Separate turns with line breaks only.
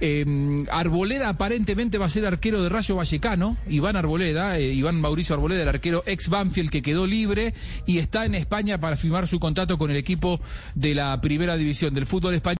Eh, Arboleda aparentemente va a ser arquero de Rayo Vallecano, Iván Arboleda, eh, Iván Mauricio Arboleda, el arquero ex Banfield que quedó libre y está en España para firmar su contrato con el equipo de la primera división del fútbol español.